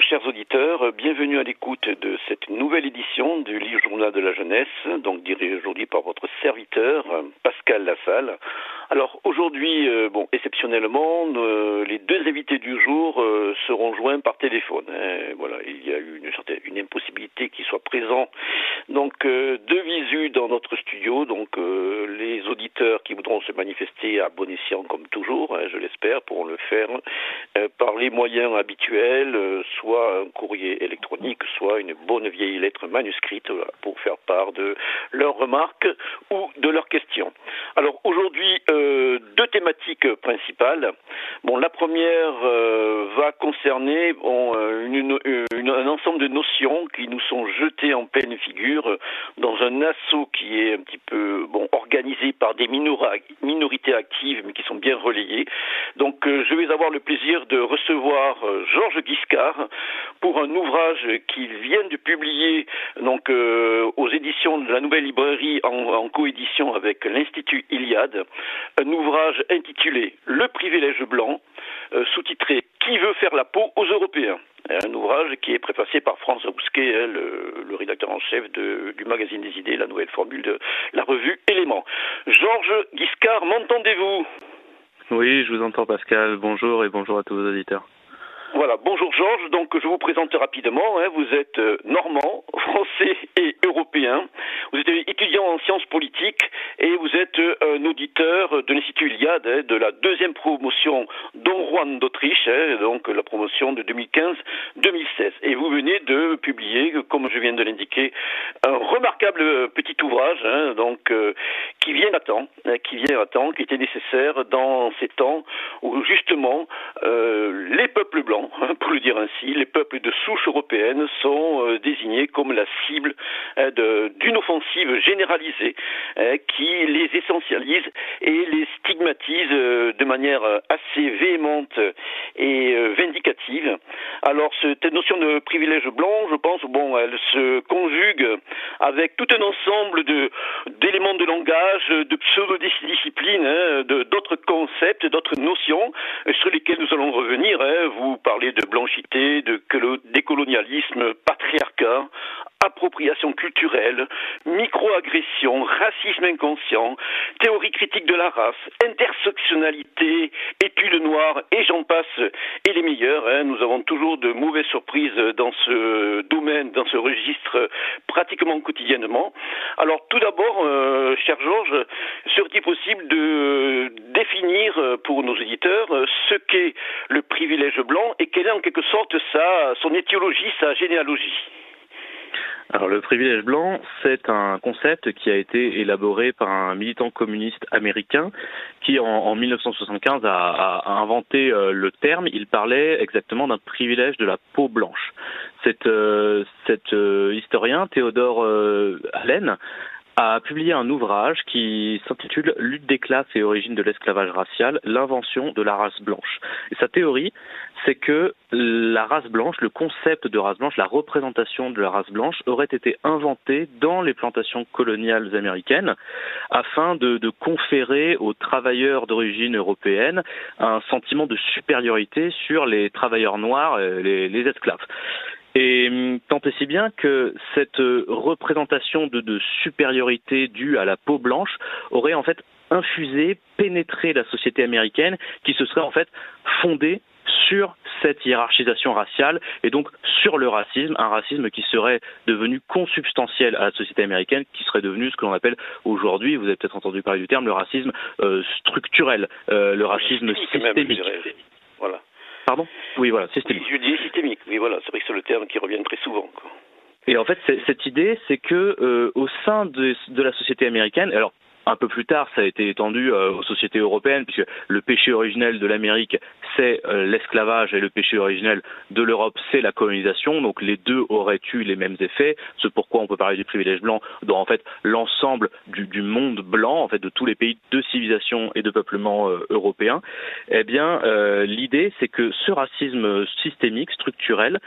Chers auditeurs, bienvenue à l'écoute de cette nouvelle édition du livre journal de la jeunesse, donc dirigé aujourd'hui par votre serviteur Pascal Lassalle. Alors aujourd'hui, euh, bon, exceptionnellement, euh, les deux invités du jour euh, seront joints par téléphone. Hein. Voilà, il y a eu une, certaine, une impossibilité qu'ils soient présents, donc de visu dans notre studio. Donc les auditeurs qui voudront se manifester à bon escient, comme toujours, hein, je l'espère, pourront le faire par les moyens habituels, soit un courrier électronique, soit une bonne vieille lettre manuscrite, pour faire part de leurs remarques ou de leurs questions. Alors aujourd'hui deux thématiques principales. Bon, la première euh, va concerner euh, un ensemble de notions qui nous sont jetées en pleine figure dans un assaut qui est un petit peu bon organisé par des minorités actives, mais qui sont bien relayées. Donc, je vais avoir le plaisir de recevoir Georges Guiscard pour un ouvrage qu'il vient de publier donc aux éditions de la Nouvelle Librairie en, en coédition avec l'Institut Iliade un ouvrage intitulé Le privilège blanc, euh, sous-titré Qui veut faire la peau aux Européens? Un ouvrage qui est préfacé par François Bousquet, hein, le, rédacteur en chef du magazine des idées, la nouvelle formule de la revue Éléments. Georges Guiscard, m'entendez-vous? Oui, je vous entends Pascal. Bonjour et bonjour à tous vos auditeurs. Voilà, bonjour Georges, donc je vous présente rapidement, hein. vous êtes euh, normand, français et européen, vous êtes étudiant en sciences politiques et vous êtes euh, de l'Institut Iliade, hein, de la deuxième promotion Don Juan d'Autriche, hein, donc la promotion de 2015-2016. Et vous venez de publier, comme je viens de l'indiquer, un remarquable petit ouvrage, donc euh, qui vient à temps, qui vient à temps, qui était nécessaire dans ces temps où justement les peuples blancs Hein, pour le dire ainsi, les peuples de souche européenne sont euh, désignés comme la cible hein, d'une offensive généralisée hein, qui les essentialise et les stigmatise euh, de manière assez véhémente et euh, vindicative. Alors cette notion de privilège blanc, je pense, bon, elle se conjugue avec tout un ensemble de d'éléments de langage, de pseudo-disciplines, d'autres concepts, d'autres notions sur lesquelles nous allons revenir. Vous parler de blanchité, de décolonialisme, patriarcat, appropriation culturelle, microagression, racisme inconscient, théorie critique de la race, intersectionnalité, études noires et j'en passe et les meilleurs. Hein. Nous avons toujours de mauvaises surprises dans ce domaine, dans ce registre pratiquement quotidiennement. Alors tout d'abord, euh, cher Georges, serait-il possible de définir pour nos éditeurs ce qu'est le privilège blanc et quelle est en quelque sorte sa, son étiologie, sa généalogie? Alors le privilège blanc, c'est un concept qui a été élaboré par un militant communiste américain qui en, 1975 a, inventé euh, le terme. Il parlait exactement d'un privilège de la peau blanche. Cet, euh, euh, historien, Théodore Allen, a publié un ouvrage qui s'intitule Lutte des classes et origines de l'esclavage racial, l'invention de la race blanche. Et sa théorie, c'est que la race blanche, le concept de race blanche, la représentation de la race blanche aurait été inventée dans les plantations coloniales américaines afin de, conférer aux travailleurs d'origine européenne un sentiment de supériorité sur les travailleurs noirs, les, les esclaves. Et hum, tant et si bien que cette euh, représentation de, supériorité due à la peau blanche aurait en fait infusé, pénétré la société américaine, qui se serait en fait fondée sur cette hiérarchisation raciale et donc sur le racisme, un racisme qui serait devenu consubstantiel à la société américaine, qui serait devenu ce que l'on appelle aujourd'hui, vous avez peut-être entendu parler du terme, le racisme euh, structurel, euh, le racisme systémique. voilà. Pardon Oui, voilà, systémique. Je dis systémique, oui, voilà, c'est vrai que c'est le terme qui revient très souvent. Et en fait, cette idée, c'est que euh, au sein de, de, la société américaine, alors un peu plus tard, ça a été étendu euh, aux sociétés européennes, puisque le péché originel de l'Amérique, c'est euh, l'esclavage, et le péché originel de l'Europe, c'est la colonisation. Donc les deux auraient eu les mêmes effets. C'est pourquoi on peut parler du privilège blanc dans en fait l'ensemble du, monde blanc, en fait de tous les pays de civilisation et de peuplement euh, européens. Eh bien, l'idée, c'est que ce racisme systémique, structurel,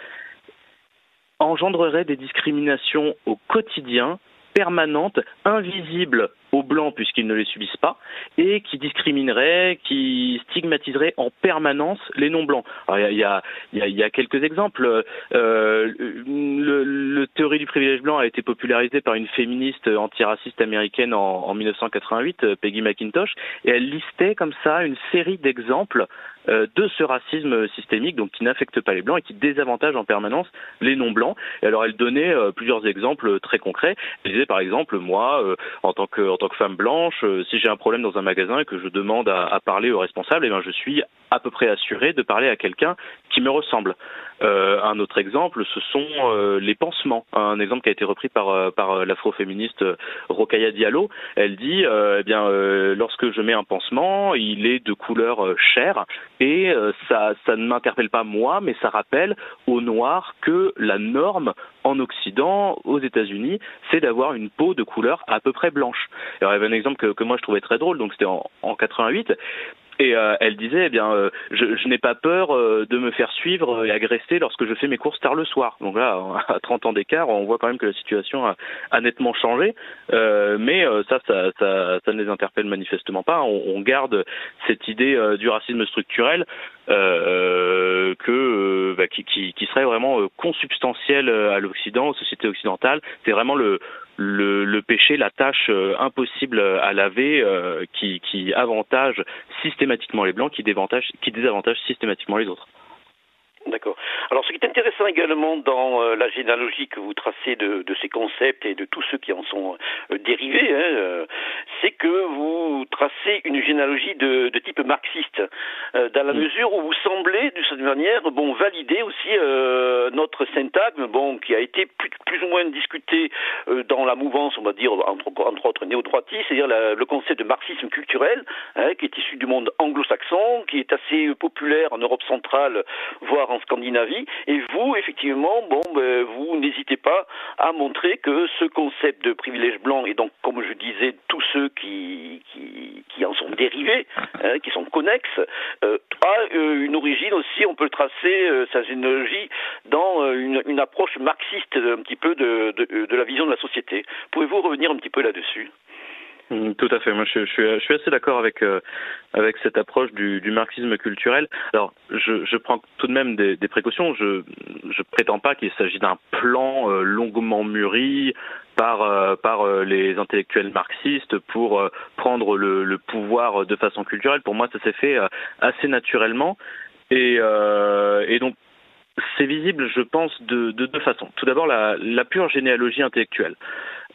engendrerait des discriminations au quotidien permanentes, invisibles aux blancs puisqu'ils ne les subissent pas, et qui discriminerait, qui stigmatiserait en permanence les non blancs. il y a, y, a, y a, quelques exemples. Euh, le, le, théorie du privilège blanc a été popularisée par une féministe antiraciste américaine en, en 1988, Peggy McIntosh, et elle listait comme ça une série d'exemples euh, de ce racisme systémique, donc qui n'affecte pas les blancs et qui désavantage en permanence les non blancs. Et alors elle donnait euh, plusieurs exemples très concrets. Elle disait par exemple moi, euh, en tant que en tant que femme blanche, si j'ai un problème dans un magasin et que je demande à, à parler au responsable, eh bien je suis à peu près assuré de parler à quelqu'un qui me ressemble. Euh, un autre exemple, ce sont euh, les pansements. Un exemple qui a été repris par, euh, par l'afroféministe Rokaya Diallo. Elle dit, eh bien, lorsque je mets un pansement, il est de couleur chair et ça, ça ne m'interpelle pas moi, mais ça rappelle aux Noirs que la norme en Occident, aux États-Unis, c'est d'avoir une peau de couleur à peu près blanche. Alors, il y avait un exemple que, que moi je trouvais très drôle, donc c'était en, en 88. Et euh, elle disait, eh bien, euh, je, n'ai pas peur euh, de me faire suivre et agresser lorsque je fais mes courses tard le soir. Donc là, à 30 ans d'écart, on voit quand même que la situation a, nettement changé. mais ça, ça, ne les interpelle manifestement pas. On, garde cette idée du racisme structurel bah, qui, qui, qui, serait vraiment consubstantiel à l'Occident, aux sociétés occidentales. C'est vraiment le, le, le, péché, la tâche euh, impossible à laver euh, qui, avantage systématiquement les blancs, qui qui désavantage systématiquement les autres. D'accord. Alors, ce qui est intéressant également dans euh, la généalogie que vous tracez de, de, ces concepts et de tous ceux qui en sont euh, dérivés, hein, euh, c'est que vous tracez une généalogie de, de type marxiste, dans la mesure où vous semblez, d'une certaine manière, bon, valider aussi notre syntagme, bon, qui a été plus, plus ou moins discuté dans la mouvance, on va dire, entre, entre autres néo-droitistes, c'est-à-dire le concept de marxisme culturel, hein, qui est issu du monde anglo-saxon, qui est assez populaire en Europe centrale, voire en Scandinavie. Et vous, effectivement, bon, ben, vous n'hésitez pas à montrer que ce concept de privilège blanc, et donc, comme je disais, tous ceux qui, qui, qui en sont dérivés, hein, qui sont connexes, euh, a euh, une origine aussi, on peut tracer euh, sa généalogie dans une, une, approche marxiste un petit peu de, de, de la vision de la société. Pouvez-vous revenir un petit peu là-dessus? Tout à fait. Moi, je, suis, assez d'accord avec euh, avec cette approche du, marxisme culturel. Alors, je, prends tout de même des, précautions. Je je prétends pas qu'il s'agit d'un plan euh, longuement mûri par euh, par les intellectuels marxistes pour prendre le, pouvoir de façon culturelle. Pour moi, ça s'est fait assez naturellement et donc c'est visible, je pense, de, de deux façons. Tout d'abord, la, la pure généalogie intellectuelle.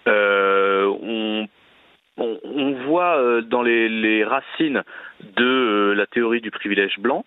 On euh, dans les, les, racines de euh, la théorie du privilège blanc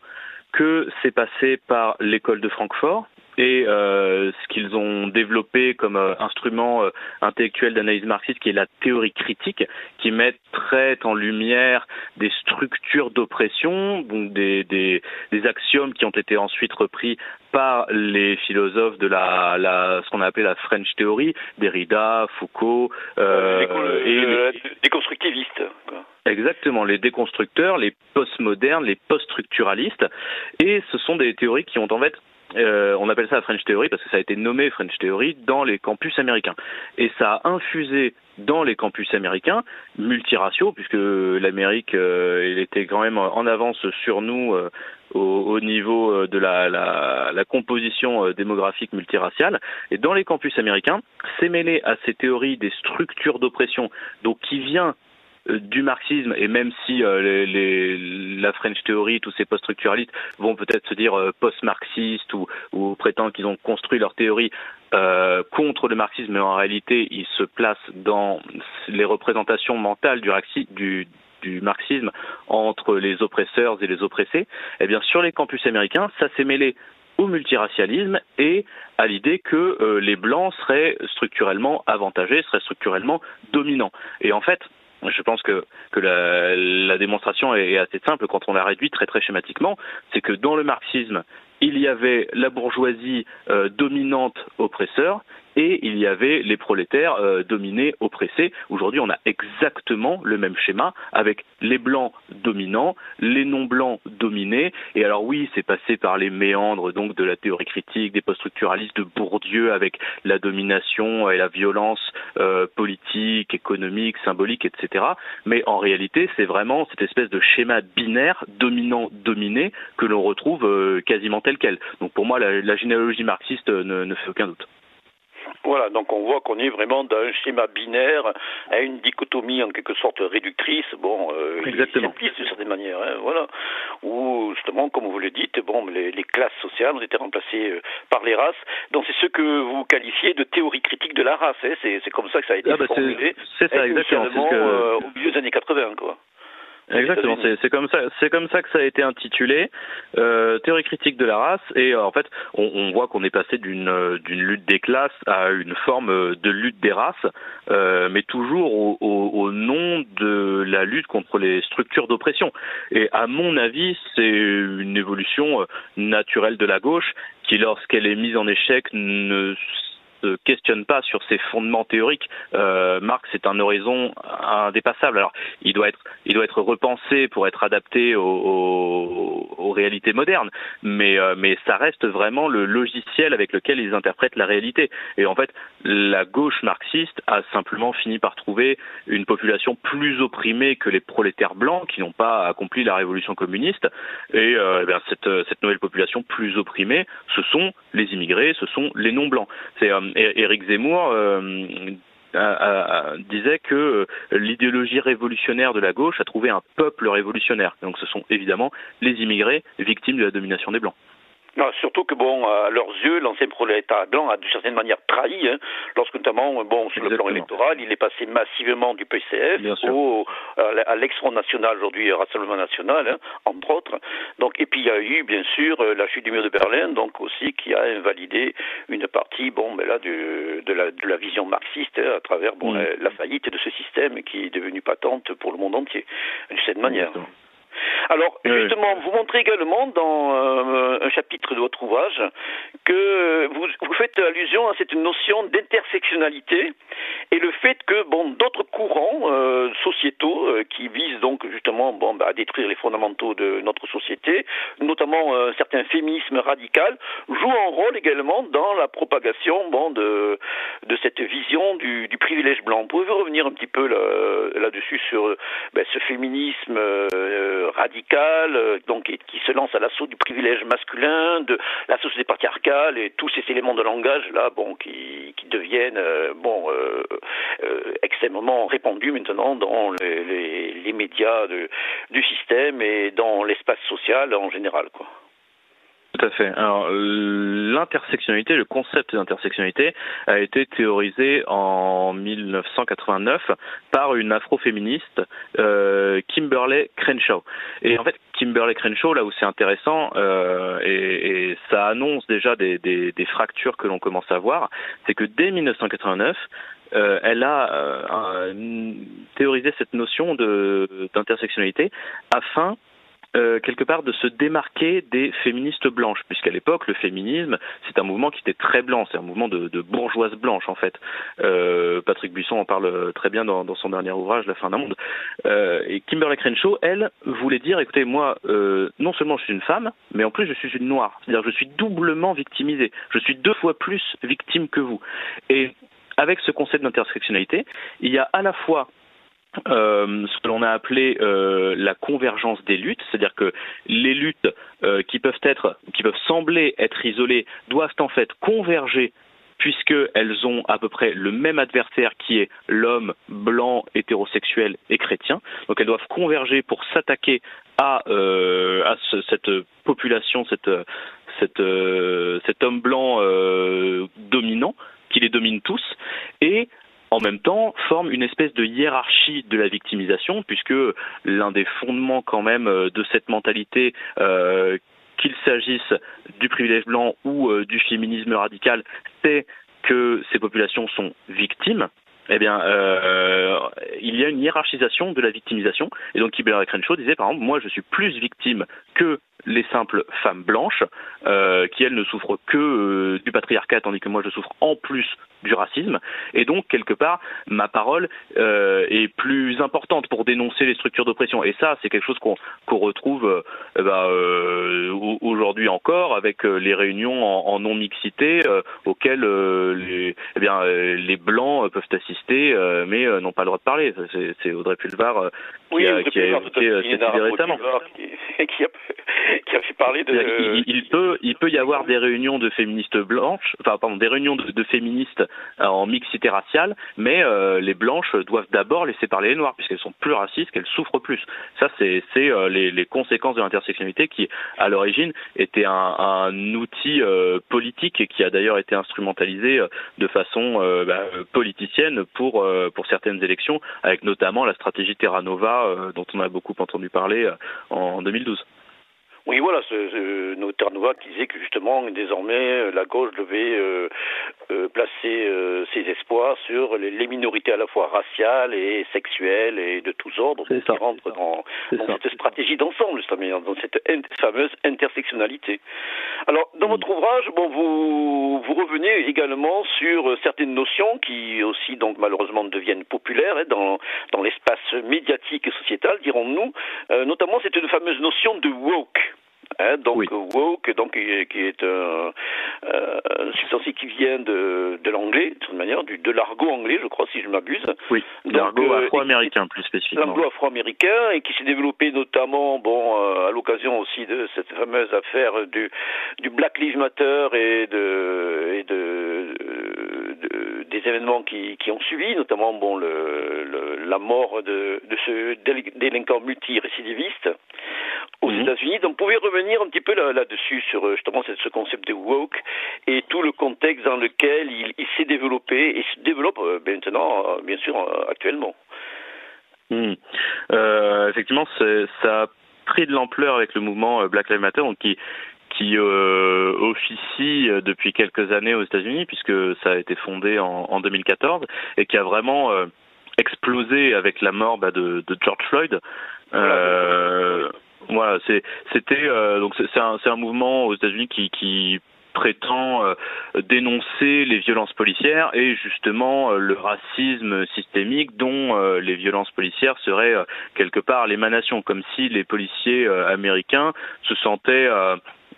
que c'est passé par l'école de Francfort et euh, ce qu'ils ont développé comme euh, instrument euh, intellectuel d'analyse marxiste, qui est la théorie critique, qui mettrait en lumière des structures d'oppression, donc des, des, des, axiomes qui ont été ensuite repris par les philosophes de la, la ce qu'on a appelé la French Theory, Derrida, Foucault euh, et les, les constructivistes. Quoi. Exactement, les déconstructeurs, les postmodernes, les poststructuralistes, et ce sont des théories qui ont en fait euh, on appelle ça la French Theory parce que ça a été nommé French Theory dans les campus américains. Et ça a infusé dans les campus américains, multiraciaux, puisque l'Amérique euh, était quand même en avance sur nous euh, au, au, niveau euh, de la, la, la composition euh, démographique multiraciale. Et dans les campus américains, c'est mêlé à ces théories des structures d'oppression, donc qui vient du marxisme, et même si euh, les, la French Theory, tous ces post-structuralistes vont peut-être se dire euh, post-marxistes ou, ou prétendent qu'ils ont construit leur théorie euh, contre le marxisme, mais en réalité ils se placent dans les représentations mentales du, du, du marxisme entre les oppresseurs et les oppressés, eh bien sur les campus américains, ça s'est mêlé au multiracialisme et à l'idée que les blancs seraient structurellement avantagés, seraient structurellement dominants. Et en fait, je pense que, la démonstration est assez simple quand on la réduit très très schématiquement, c'est que dans le marxisme, il y avait la bourgeoisie euh, dominante oppresseur et il y avait les prolétaires euh, dominés, oppressés. Aujourd'hui, on a exactement le même schéma avec les blancs dominants, les non-blancs dominés. Et alors oui, c'est passé par les méandres donc de la théorie critique, des post-structuralistes de Bourdieu avec la domination et la violence euh, politique, économique, symbolique, etc. Mais en réalité, c'est vraiment cette espèce de schéma binaire dominant-dominé que l'on retrouve euh, quasiment tel quel. Donc pour moi, la, généalogie marxiste ne fait aucun doute. Voilà, donc on voit qu'on est vraiment dans un schéma binaire, à une dichotomie en quelque sorte réductrice, bon, euh, Exactement. d'une certaine manière, hein, voilà, où justement, comme vous le dites, bon, les, classes sociales ont été remplacées euh, par les races. Donc c'est ce que vous qualifiez de théorie critique de la race, hein, c'est comme ça que ça a été ah bah formulé. C'est ça, exactement. Euh, au milieu des années 80, quoi. Exactement, c'est comme ça, c'est comme ça que ça a été intitulé, euh, théorie critique de la race. Et euh, en fait, on, on voit qu'on est passé d'une euh, d'une lutte des classes à une forme euh, de lutte des races, euh, mais toujours au, au, au, nom de la lutte contre les structures d'oppression. Et à mon avis, c'est une évolution naturelle de la gauche qui, lorsqu'elle est mise en échec, ne se questionne pas sur ses fondements théoriques. Euh, Marx est un horizon indépassable. Alors, il doit être, il doit être repensé pour être adapté aux, aux, aux réalités modernes, mais, euh, mais ça reste vraiment le logiciel avec lequel ils interprètent la réalité. Et en fait, la gauche marxiste a simplement fini par trouver une population plus opprimée que les prolétaires blancs qui n'ont pas accompli la révolution communiste. Et euh, eh cette, cette nouvelle population plus opprimée, ce sont les immigrés, ce sont les non blancs. C'est euh, Éric Zemmour euh, disait que euh, l'idéologie révolutionnaire de la gauche a trouvé un peuple révolutionnaire. Donc ce sont évidemment les immigrés victimes de la domination des Blancs. Non, surtout que bon, à leurs yeux, l'ancien prolétariat blanc a d'une certaine manière trahi, hein, lorsque notamment, bon, sur le plan électoral, il est passé massivement du PCF au, à l'ex-Front National, aujourd'hui Rassemblement National, hein, entre autres. Donc, et puis il y a eu, bien sûr, euh, la chute du mur de Berlin, donc aussi qui a invalidé une partie, bon, mais là, de, de, la, de la vision marxiste hein, à travers bon, mm. la, faillite de ce système qui est devenu patente pour le monde entier, d'une certaine manière. Alors, justement, vous montrez également dans euh, un chapitre de votre ouvrage que vous, vous faites allusion à cette notion d'intersectionnalité et le fait que bon d'autres courants euh, sociétaux euh, qui visent donc justement bon bah, à détruire les fondamentaux de notre société, notamment un certain féminisme radical, jouent un rôle également dans la propagation bon de de cette vision du, du privilège blanc. Pouvez-vous revenir un petit peu là-dessus sur ben, ce féminisme euh, donc qui se lance à l'assaut du privilège masculin, de la société patriarcale et tous ces éléments de langage là, bon, qui, qui deviennent euh, bon euh, extrêmement répandus maintenant dans les, les, les médias de, du système et dans l'espace social en général, quoi. Tout à fait. Alors l'intersectionnalité, le concept d'intersectionnalité a été théorisé en 1989 par une afroféministe, euh, Kimberly Crenshaw. Et en fait, Kimberly Crenshaw, là où c'est intéressant, euh, et, ça annonce déjà des fractures que l'on commence à voir, c'est que dès 1989, euh, elle a euh, théorisé cette notion d'intersectionnalité afin euh, quelque part de se démarquer des féministes blanches, puisqu'à l'époque le féminisme c'est un mouvement qui était très blanc, c'est un mouvement de, de bourgeoise blanche en fait. Euh, Patrick Buisson en parle très bien dans, dans, son dernier ouvrage La fin d'un monde. Euh, et Kimberly Crenshaw, elle, voulait dire écoutez moi euh, non seulement je suis une femme, mais en plus je suis une noire, c'est-à-dire je suis doublement victimisée, je suis deux fois plus victime que vous. Et avec ce concept d'intersectionnalité, il y a à la fois euh, ce que l'on a appelé euh, la convergence des luttes, c'est-à-dire que les luttes euh, qui peuvent être, qui peuvent sembler être isolées, doivent en fait converger puisqu'elles ont à peu près le même adversaire qui est l'homme blanc, hétérosexuel et chrétien. Donc elles doivent converger pour s'attaquer à, euh, à ce, cette population, cette, cette, euh, cet homme blanc euh, dominant qui les domine tous, et en même temps forme une espèce de hiérarchie de la victimisation, puisque l'un des fondements quand même euh, de cette mentalité euh, qu'il s'agisse du privilège blanc ou euh, du féminisme radical, c'est que ces populations sont victimes eh bien, il y a une hiérarchisation de la victimisation. Et donc, Kibera Crenshaw disait, par exemple, moi, je suis plus victime que les simples femmes blanches, qui elles ne souffrent que du patriarcat, tandis que moi je souffre en plus du racisme. Et donc, quelque part, ma parole euh, est plus importante pour dénoncer les structures d'oppression. Et ça, c'est quelque chose qu'on retrouve eh ben, aujourd'hui encore avec les réunions en, non-mixité auxquelles les, eh bien, les Blancs peuvent assister, mais n'ont pas le droit de parler. C'est Audrey Pulvar qui, a, qui a évoqué cette idée récemment. Qui, a, qui a fait parler de. Il, peut, il peut y avoir des réunions de féministes blanches, enfin pardon, des réunions de, de féministes euh, en mixité raciale, mais euh, les blanches doivent d'abord laisser parler les noirs puisqu'elles sont plus racistes, qu'elles souffrent plus. Ça, c'est euh, les, les, conséquences de l'intersectionnalité qui, à l'origine, était un, un outil euh, politique et qui a d'ailleurs été instrumentalisé de façon bah, politicienne pour pour certaines élections, avec notamment la stratégie Terra Nova dont on a beaucoup entendu parler en 2012. Oui, voilà, ce, ce Nova qui disait que justement, désormais, euh, la gauche devait euh, euh, placer euh, ses espoirs sur les, les, minorités à la fois raciales et sexuelles et de tous ordres, qui rentrent dans, dans cette stratégie d'ensemble, dans cette fameuse intersectionnalité. Alors, dans votre ouvrage, bon, vous, vous revenez également sur certaines notions qui aussi, donc, malheureusement, deviennent populaires hein, dans, dans l'espace médiatique et sociétal, dirons-nous, euh, notamment cette fameuse notion de woke. Hein, donc oui. woke, donc qui est un euh, substantifié qui vient de, de l'anglais, de toute manière, du, de l'argot anglais, je crois, si je m'abuse. Oui, l'argot euh, afro-américain plus spécifiquement. L'argot afro-américain et qui s'est développé notamment, bon, euh, à l'occasion aussi de cette fameuse affaire du, du Black Lives Matter et de, et de, de des événements qui, qui ont suivi, notamment, bon, le, le la mort de, de ce délinquant multirécidiviste aux mmh. États-Unis. Donc, vous pouvez revenir un petit peu là-dessus sur euh, justement ce concept de woke et tout le contexte dans lequel il, il s'est développé et se développe euh, maintenant, euh, bien sûr, actuellement. Mmh. Euh, effectivement, ça a pris de l'ampleur avec le mouvement Black Lives Matter, donc qui qui euh, officie depuis quelques années aux États-Unis, puisque ça a été fondé en, en 2014, et qui a vraiment euh, explosé avec la mort bah, de, de, George Floyd. Euh, voilà, c'est c'était euh, donc c'est un c'est un mouvement aux États-Unis qui qui prétend euh, dénoncer les violences policières et justement euh, le racisme systémique dont euh, les violences policières seraient euh, quelque part l'émanation, comme si les policiers euh, américains se sentaient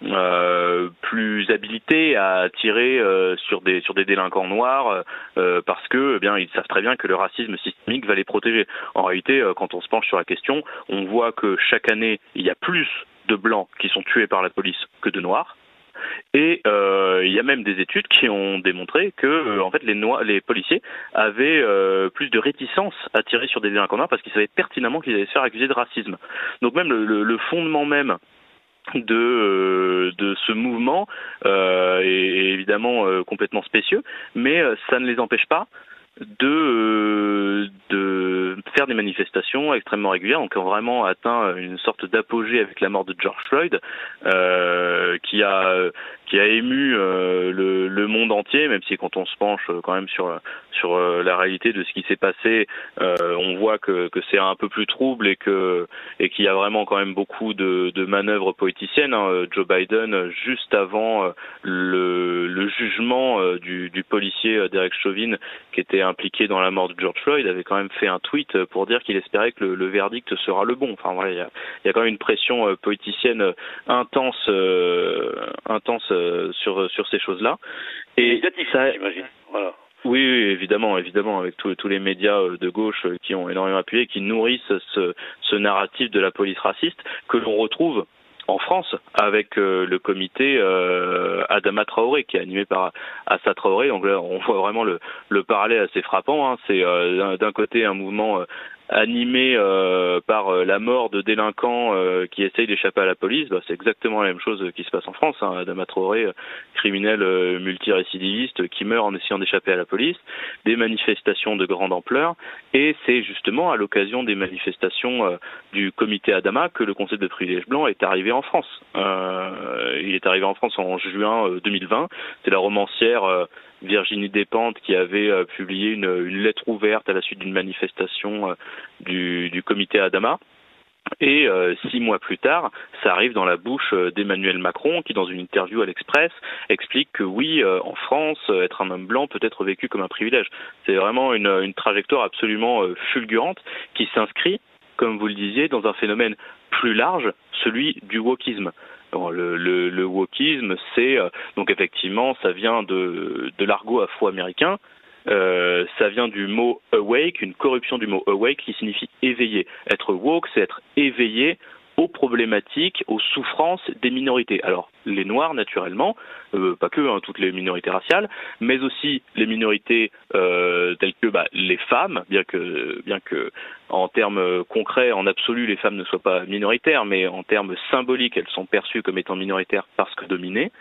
euh, plus habilités à tirer euh, sur des sur des délinquants noirs euh, parce que eh bien ils savent très bien que le racisme systémique va les protéger. En réalité, quand on se penche sur la question, on voit que chaque année il y a plus de blancs qui sont tués par la police que de noirs. Et euh, il y a même des études qui ont démontré que euh, en fait les, noirs, les policiers avaient euh, plus de réticence à tirer sur des délinquants noirs parce qu'ils savaient pertinemment qu'ils allaient se faire accuser de racisme. Donc même le, le, le fondement même de, euh, de ce mouvement euh, est, évidemment euh, complètement spécieux, mais ça ne les empêche pas de, de faire des manifestations extrêmement régulières, donc ont vraiment atteint une sorte d'apogée avec la mort de George Floyd, euh, qui a qui a ému euh, le, le, monde entier, même si quand on se penche quand même sur sur la réalité de ce qui s'est passé, euh, on voit que, que c'est un peu plus trouble et que et qu'il y a vraiment quand même beaucoup de, de manœuvres poéticiennes. Hein. Joe Biden, juste avant le, le jugement du, du policier Derek Chauvin, qui était impliqué dans la mort de George Floyd, avait quand même fait un tweet pour dire qu'il espérait que le, le, verdict sera le bon. Enfin voilà, il y a, il y a quand même une pression euh, poéticienne euh, intense, euh, intense euh, sur sur ces choses-là. Et ça, j'imagine. Voilà. Oui, oui, évidemment, évidemment, avec tous, tous les médias de gauche qui ont énormément appuyé, qui nourrissent ce, ce narratif de la police raciste que l'on retrouve en France avec euh, le comité euh, Adama Traoré qui est animé par Assa Traoré. Donc là, on voit vraiment le, le parallèle assez frappant. Hein. C'est euh, d'un côté un mouvement animé euh, par euh, la mort de délinquants euh, qui essayent d'échapper à la police, bah, c'est exactement la même chose qui se passe en France. Hein. Adama Traoré, criminel multirécidiviste qui meurt en essayant d'échapper à la police, des manifestations de grande ampleur, et c'est justement à l'occasion des manifestations du comité Adama que le concept de privilège blanc est arrivé en France. il est arrivé en France en juin 2020. C'est la romancière Virginie Despentes qui avait publié une, lettre ouverte à la suite d'une manifestation du, du comité Adama. Et euh, six mois plus tard, ça arrive dans la bouche euh, d'Emmanuel Macron, qui, dans une interview à l'Express, explique que oui, euh, en France, être un homme blanc peut être vécu comme un privilège. C'est vraiment une, trajectoire absolument fulgurante qui s'inscrit, comme vous le disiez, dans un phénomène plus large, celui du wokisme. Le, le, c'est donc effectivement, ça vient de, de l'argot afro-américain, euh, ça vient du mot awake, une corruption du mot awake qui signifie éveillé. Être woke, c'est être éveillé aux problématiques, aux souffrances des minorités. Alors, les Noirs, naturellement, euh, pas que, hein, toutes les minorités raciales, mais aussi les minorités euh, telles que bah, les femmes, bien que, bien que en termes concrets, en absolu, les femmes ne soient pas minoritaires, mais en termes symboliques, elles sont perçues comme étant minoritaires parce que dominées,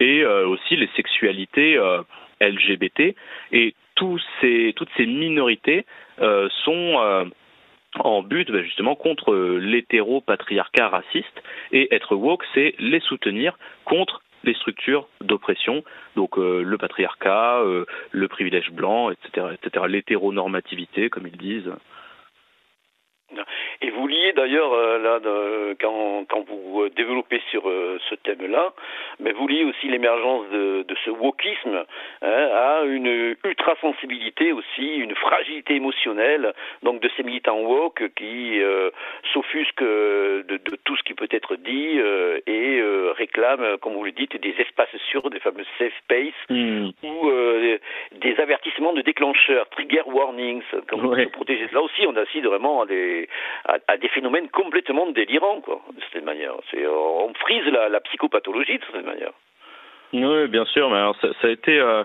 et aussi les sexualités LGBT. Et toutes ces minorités euh, sont euh, en but bah, justement contre l'hétéro-patriarcat raciste et être woke, c'est les soutenir contre les structures d'oppression, donc euh, le patriarcat, le privilège blanc, etc., etc., l'hétéronormativité, comme ils disent. Et vous liez d'ailleurs euh, là quand, quand vous euh, développez sur euh, ce thème-là, mais vous liez aussi l'émergence de, de, ce wokisme hein, à une ultra sensibilité aussi, une fragilité émotionnelle donc de ces militants woke qui s'offusquent de, de, tout ce qui peut être dit et réclament, comme vous le dites, des espaces sûrs, des fameux safe space hmm. ou des avertissements de déclencheurs, trigger warnings, comme ouais. se protéger. Là aussi, on assiste vraiment à des à, des phénomènes complètement délirants, quoi, de cette manière. C'est, on frise la, psychopathologie de cette manière. Oui, bien sûr, mais alors ça, a été euh,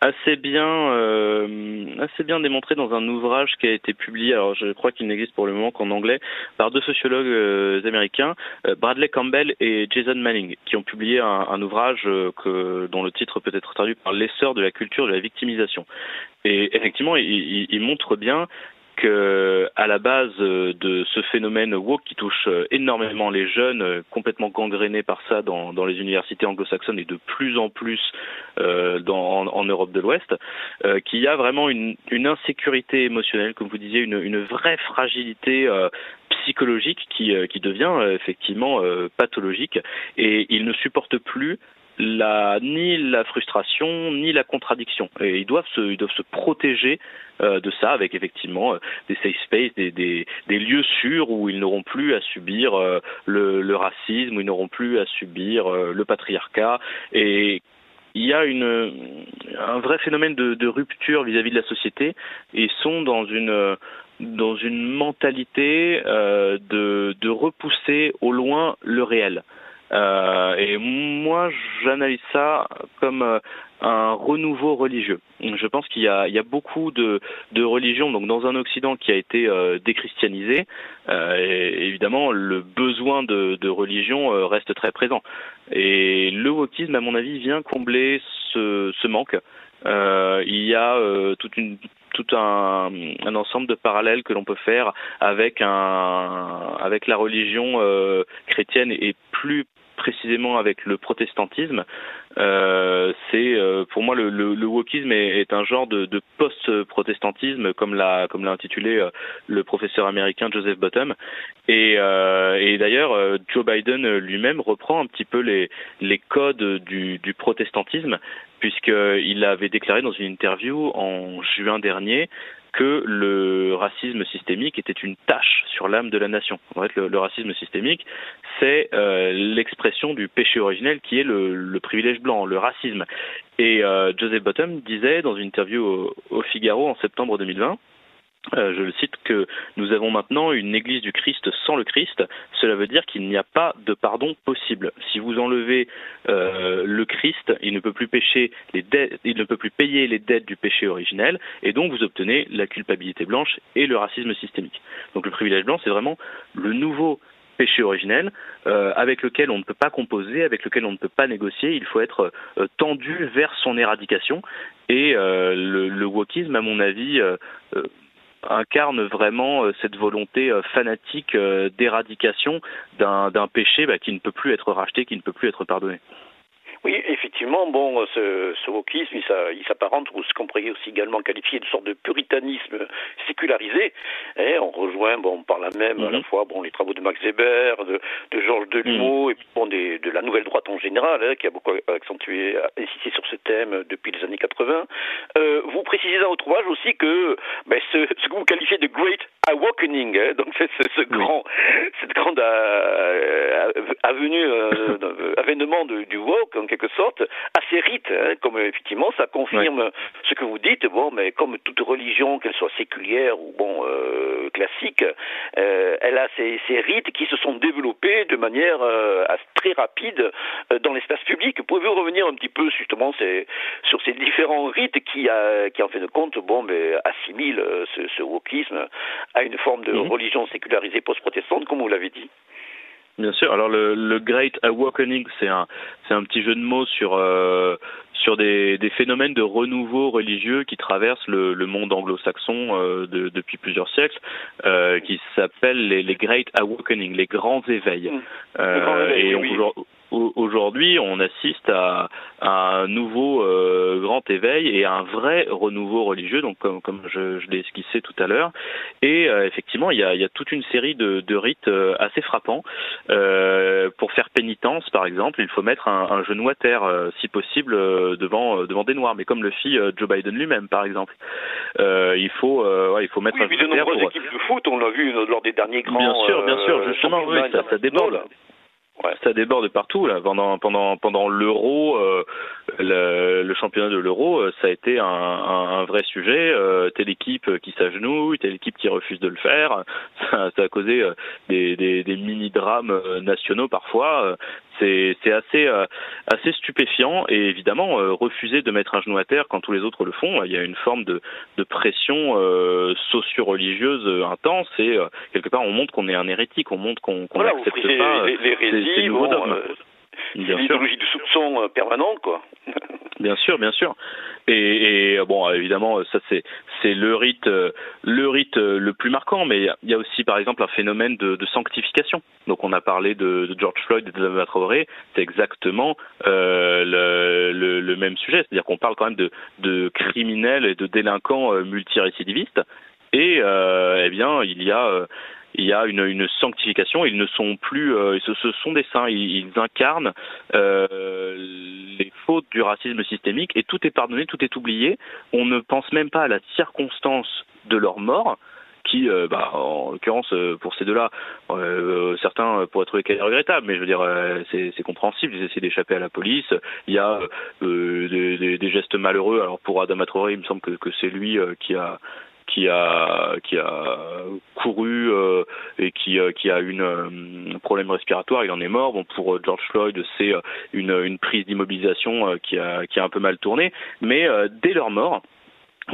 assez bien, euh, assez bien démontré dans un ouvrage qui a été publié. Alors, je crois qu'il n'existe pour le moment qu'en anglais par deux sociologues euh, américains, euh, Bradley Campbell et Jason Manning, qui ont publié un, ouvrage dont le titre peut être traduit par l'essor de la culture de la victimisation. Et effectivement, il, il, il montre bien que à la base de ce phénomène woke qui touche énormément les jeunes, complètement gangrénés par ça dans, les universités anglo-saxonnes et de plus en plus euh, en, Europe de l'Ouest, euh, qu'il y a vraiment une, insécurité émotionnelle, comme vous disiez, une, vraie fragilité euh, psychologique qui, euh, qui devient euh, effectivement euh, pathologique. Et ils ne supportent plus la, ni la frustration ni la contradiction. Et ils doivent se, ils doivent se protéger euh, de ça avec effectivement euh, des safe spaces, des, des, des, lieux sûrs où ils n'auront plus à subir euh, le, le, racisme, où ils n'auront plus à subir le patriarcat. Et il y a une, un vrai phénomène de, de rupture vis-à-vis -vis de la société et sont dans une dans une mentalité de, de repousser au loin le réel. Euh, et moi, j'analyse ça comme euh, un renouveau religieux. Je pense qu'il y, a, beaucoup de, religions donc dans un Occident qui a été euh, déchristianisé. Évidemment, le besoin de, religion reste très présent. Et le wokisme, à mon avis, vient combler ce, manque. Il y a tout un, ensemble de parallèles que l'on peut faire avec la religion chrétienne et plus précisément avec le protestantisme. Euh, c'est euh, pour moi le, le, wokisme est, un genre de, post-protestantisme, comme l'a comme l'a intitulé euh, le professeur américain Joseph Bottom. Et, d'ailleurs, Joe Biden lui-même reprend un petit peu les les codes du, du protestantisme, puisqu'il avait déclaré dans une interview en juin dernier que le racisme systémique était une tâche sur l'âme de la nation. En fait, le, racisme systémique, c'est euh, l'expression du péché originel qui est le, privilège blanc, le racisme. Et euh, Joseph Bottom disait dans une interview au Figaro en septembre 2020 euh, je le cite que nous avons maintenant une Église du Christ sans le Christ. Cela veut dire qu'il n'y a pas de pardon possible. Si vous enlevez euh, le Christ, il ne peut plus pécher les il ne peut plus payer les dettes du péché originel, et donc vous obtenez la culpabilité blanche et le racisme systémique. Donc le privilège blanc, c'est vraiment le nouveau péché originel euh, avec lequel on ne peut pas composer, avec lequel on ne peut pas négocier. Il faut être euh, tendu vers son éradication. Et euh, le, le wokisme, à mon avis, euh, incarne vraiment euh, cette volonté euh, fanatique euh, d'éradication d'un péché bah, qui ne peut plus être racheté, qui ne peut plus être pardonné. Oui, effectivement bon, ce, ce wokisme, il s'apparente ou ce qu'on pourrait aussi également qualifier de sorte de puritanisme sécularisé. Et on rejoint, bon, par la même, à la mhm. fois, bon, les travaux de Max Weber, de, de Georges Delumeau, mhm. et puis bon, des, de la nouvelle droite en général, hein, qui a beaucoup accentué, insisté sur ce thème depuis les années 80. Euh, vous précisez dans votre ouvrage aussi que ben, ce, ce que vous qualifiez de Great Awakening, hein, donc c'est ce, grand, cette grande euh, avenue, euh, avènement du woke quelque sorte, assez rite, hein, comme effectivement ça confirme ce que vous dites. Bon, mais comme toute religion, qu'elle soit séculière ou bon euh, classique, euh, elle a ces, ces, rites qui se sont développés de manière euh, très rapide dans l'espace public. Pouvez-vous revenir un petit peu justement sur ces différents rites qui, a, qui en fait de compte, bon, mais assimilent ce, ce wokisme à une forme de mhm. religion sécularisée post-protestante, comme vous l'avez dit? Bien sûr. Alors le, le Great Awakening, c'est un, c'est un petit jeu de mots sur euh, sur des, des, phénomènes de renouveau religieux qui traversent le, le monde anglo-saxon euh, de, depuis plusieurs siècles, euh, qui s'appellent les, les, Great Awakening, les grands éveils. Et oui aujourd'hui, on assiste à, un nouveau euh, grand éveil et à un vrai renouveau religieux, donc comme, comme je, je l'ai esquissé tout à l'heure. Et euh, effectivement, il y, a, il y, a, toute une série de, de rites euh, assez frappants. pour faire pénitence, par exemple, il faut mettre un, un genou à terre, si possible, devant devant des noirs, mais comme le fit Joe Biden lui-même, par exemple. il faut ouais, il faut mettre un genou à terre. De nombreuses équipes de foot, on l'a vu lors des derniers grands. Bien sûr, bien sûr, justement, oui, ça, ça déborde. Ouais. Ça déborde partout là. Pendant pendant pendant l'euro, euh, le, le, championnat de l'euro, euh, ça a été un, un, un vrai sujet. Euh, telle équipe qui s'agenouille, telle équipe qui refuse de le faire. Ça, ça a causé euh, des, des, des mini drames nationaux parfois c'est assez euh, assez stupéfiant et évidemment euh, refuser de mettre un genou à terre quand tous les autres le font, il y a une forme de, de pression euh, socio-religieuse intense et quelque part on montre qu'on est un hérétique, on montre qu'on n'accepte pas les, les, l'idéologie du soupçon permanent, quoi. bien sûr, bien sûr. Et, et bon, évidemment, ça c'est c'est le rite le rite le plus marquant, mais il y a aussi par exemple un phénomène de, de sanctification. Donc on a parlé de, de George Floyd et de Traoré, c'est exactement euh, le, le, le, même sujet, c'est-à-dire qu'on parle quand même de, de criminels et de délinquants euh, multirécidivistes. Et euh, eh bien, il y a euh, il y a une, sanctification. Ils ne sont plus, euh, ce, sont des saints. Ils, incarnent euh, les fautes du racisme systémique et tout est pardonné, tout est oublié. On ne pense même pas à la circonstance de leur mort qui, euh, bah, en l'occurrence, pour ces deux-là, certains pourraient trouver qu'elle est regrettable, mais je veux dire, c'est compréhensible. Ils essaient d'échapper à la police. Il y a des, gestes malheureux. Alors pour Adam Traoré, il me semble que c'est lui qui a qui a couru euh, et qui euh, qui a une un problème respiratoire, il en est mort. Bon pour George Floyd, c'est une prise d'immobilisation qui a un peu mal tourné, mais dès leur mort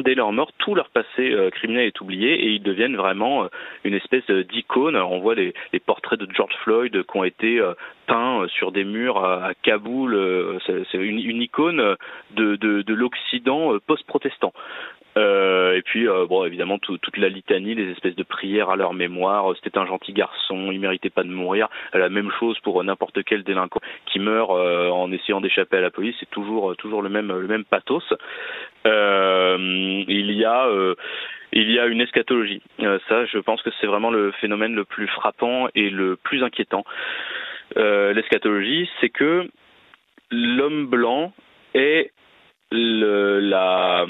Dès leur mort, tout leur passé euh, criminel est oublié et ils deviennent vraiment euh, une espèce d'icône. On voit les, portraits de George Floyd qui ont été euh, peints sur des murs à, Kaboul. C'est une, icône de l'Occident post-protestant. Euh, et puis, euh, bon, évidemment, tout, toute la litanie, les espèces de prières à leur mémoire. C'était un gentil garçon, il méritait pas de mourir. La même chose pour n'importe quel délinquant qui meurt euh, en essayant d'échapper à la police. C'est toujours, toujours le même, le même pathos. Euh, il y a il y a une eschatologie. Euh, ça, je pense que c'est vraiment le phénomène le plus frappant et le plus inquiétant. Euh, L'eschatologie, c'est que l'homme blanc est le, la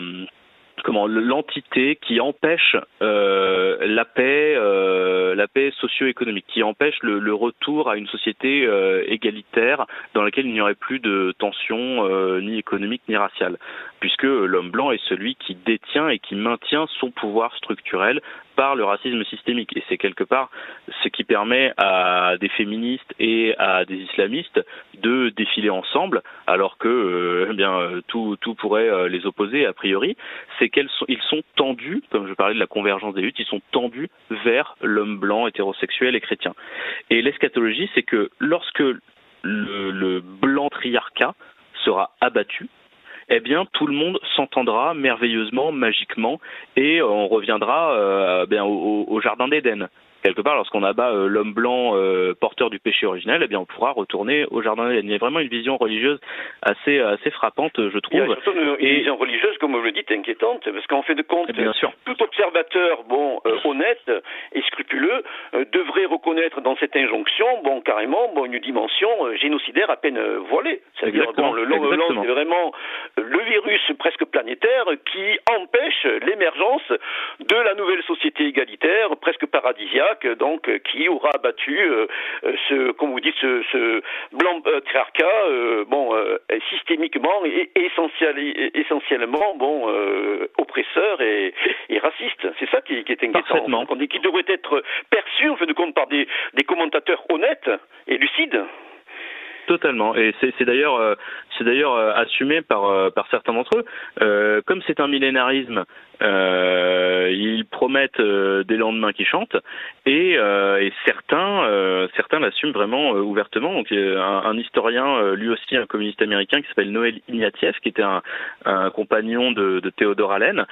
comment l'entité qui empêche euh, la paix, euh, la paix socio-économique, qui empêche le, retour à une société euh, égalitaire dans laquelle il n'y aurait plus de tension euh, ni économique ni raciale, puisque l'homme blanc est celui qui détient et qui maintient son pouvoir structurel par le racisme systémique. Et c'est quelque part ce qui permet à des féministes et à des islamistes de défiler ensemble, alors que euh, eh bien tout, tout pourrait euh, les opposer a priori. C'est qu'ils sont, ils sont tendus, comme je parlais de la convergence des luttes, ils sont tendus vers l'homme blanc, hétérosexuel et chrétien. Et l'eschatologie, c'est que lorsque le, le blanc triarcat sera abattu, eh bien tout le monde s'entendra merveilleusement, magiquement, et on reviendra euh, bien au, au jardin d'Éden quelque part, lorsqu'on abat l'homme blanc porteur du péché originel, eh bien, on pourra retourner au jardin d'Éden. Il y a vraiment une vision religieuse assez assez frappante, je trouve. Il y a surtout une, vision religieuse, comme vous le dites, inquiétante, parce qu'en fait de compte, bien sûr. tout observateur, bon, honnête et scrupuleux, devrait reconnaître dans cette injonction, bon, carrément, bon, une dimension génocidaire à peine voilée. C'est-à-dire, le long c'est vraiment le virus presque planétaire qui empêche l'émergence de la nouvelle société égalitaire, presque paradisiaque, donc qui aura battu euh, ce, comme vous dites, ce, ce blanc euh, euh bon, euh, systémiquement et essentiel, essentiellement, bon, oppresseur et, et raciste. C'est ça qui, qui, est inquiétant. Qui devrait être perçu, en fait de compte, par des, des commentateurs honnêtes et lucides. Totalement, et c'est d'ailleurs euh, c'est d'ailleurs euh, assumé par euh, par certains d'entre eux. comme c'est un millénarisme euh, ils promettent euh, des lendemains qui chantent et, euh, et certains euh, certains l'assument vraiment ouvertement. Donc un, un, historien, lui aussi un communiste américain qui s'appelle Noël Ignatieff, qui était un, un compagnon de, de Théodore Allen,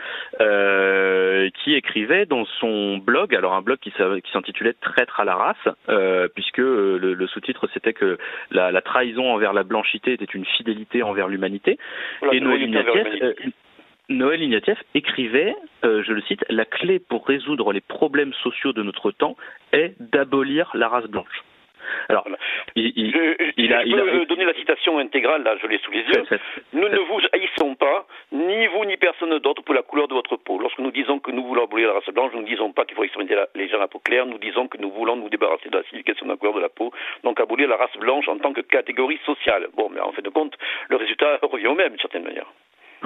qui écrivait dans son blog, alors un blog qui, qui s'intitulait Traître à la race, puisque le, le sous-titre c'était que la, la, trahison envers la blanchité était une fidélité envers l'humanité. et Noël Ignatieff Noël Ignatieff écrivait, euh, je le cite, La clé pour résoudre les problèmes sociaux de notre temps est d'abolir la race blanche. Alors, il, il, je, il a, peux donner la citation intégrale, là, je l'ai sous les yeux. nous ne vous haïssons pas, ni vous ni personne d'autre, pour la couleur de votre peau. Lorsque nous disons que nous voulons abolir la race blanche, nous ne disons pas qu'il faut exterminer les gens à peau claire, nous disons que nous voulons nous débarrasser de la civilisation de la couleur de la peau, donc abolir la race blanche en tant que catégorie sociale. Bon, mais en fait de compte, le résultat revient au même, d'une certaine manière.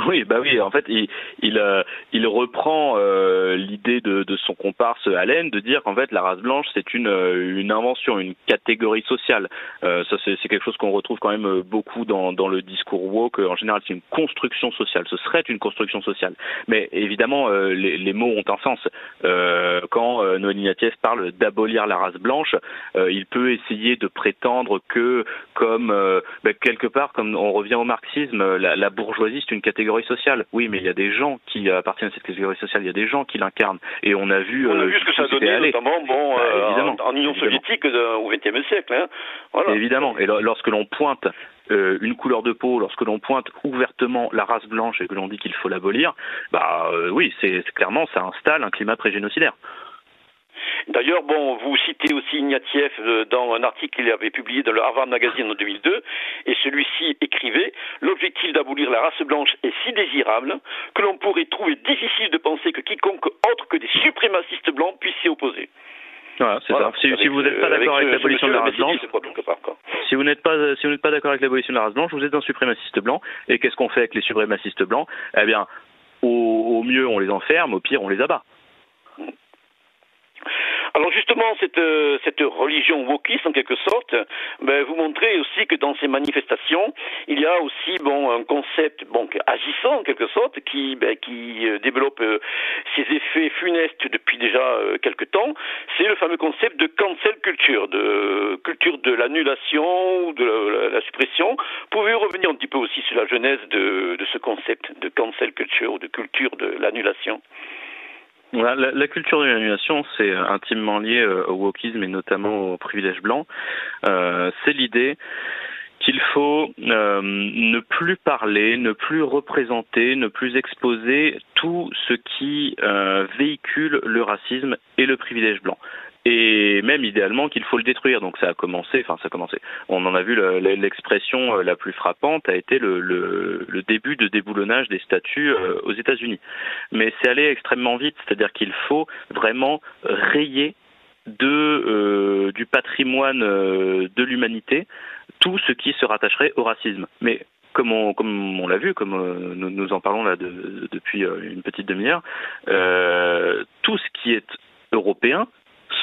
Oui, bah oui, en fait, il, il, euh, il reprend euh, l'idée de, de, son comparse Allen de dire qu'en fait, la race blanche, c'est une, euh, une invention, une catégorie sociale. Euh, ça, c'est quelque chose qu'on retrouve quand même beaucoup dans, dans le discours woke. En général, c'est une construction sociale. Ce serait une construction sociale. Mais évidemment, les, les, mots ont un sens. quand Noël Ignatieff parle d'abolir la race blanche, il peut essayer de prétendre que, comme bah, quelque part, comme on revient au marxisme, la, la bourgeoisie, c'est une catégorie catégorie sociale. Oui, mais il y a des gens qui appartiennent à cette catégorie sociale, il y a des gens qui l'incarnent. Et on a vu. On a euh, vu ce que ça donné, notamment bon, bah, euh, en, Union soviétique euh, au XXe siècle. Hein. Voilà. Évidemment. Et lorsque l'on pointe euh, une couleur de peau, lorsque l'on pointe ouvertement la race blanche et que l'on dit qu'il faut l'abolir, bah euh, oui, c'est clairement ça installe un climat pré-génocidaire. D'ailleurs, bon, vous citez aussi Ignatieff euh, dans un article qu'il avait publié dans le Harvard Magazine en 2002, et celui-ci écrivait L'objectif d'abolir la race blanche est si désirable que l'on pourrait trouver difficile de penser que quiconque autre que des suprémacistes blancs puisse s'y opposer. Voilà, c'est ça. Si, si vous n'êtes pas d'accord avec, l'abolition de la race blanche, si vous n'êtes pas, si vous n'êtes pas d'accord avec l'abolition de la race blanche, vous êtes un suprémaciste blanc. Et qu'est-ce qu'on fait avec les suprémacistes blancs? Eh bien, au, au mieux on les enferme, au pire on les abat. Alors justement, cette, euh, cette religion wokiste, en quelque sorte, ben, vous montrez aussi que dans ces manifestations, il y a aussi bon un concept bon agissant en quelque sorte qui ben, qui euh, développe euh, ses effets funestes depuis déjà euh, quelque temps. C'est le fameux concept de cancel culture, de culture de l'annulation ou de la, suppression. Pouvez-vous revenir un petit peu aussi sur la genèse de ce concept de cancel culture ou de culture de l'annulation? La, la, culture de l'annulation, c'est intimement lié euh, au wokisme et notamment au privilège blanc. Euh, c'est l'idée qu'il faut euh, ne plus parler, ne plus représenter, ne plus exposer tout ce qui euh, véhicule le racisme et le privilège blanc et même idéalement qu'il faut le détruire. Donc ça a commencé, enfin ça a commencé. On en a vu l'expression euh, la plus frappante a été le, début de déboulonnage des statuts euh, aux États-Unis. Mais c'est allé extrêmement vite, c'est-à-dire qu'il faut vraiment rayer euh, du patrimoine de l'humanité tout ce qui se rattacherait au racisme. Mais comme on, l'a vu, comme nous, en parlons là de, depuis une petite demi-heure, tout ce qui est européen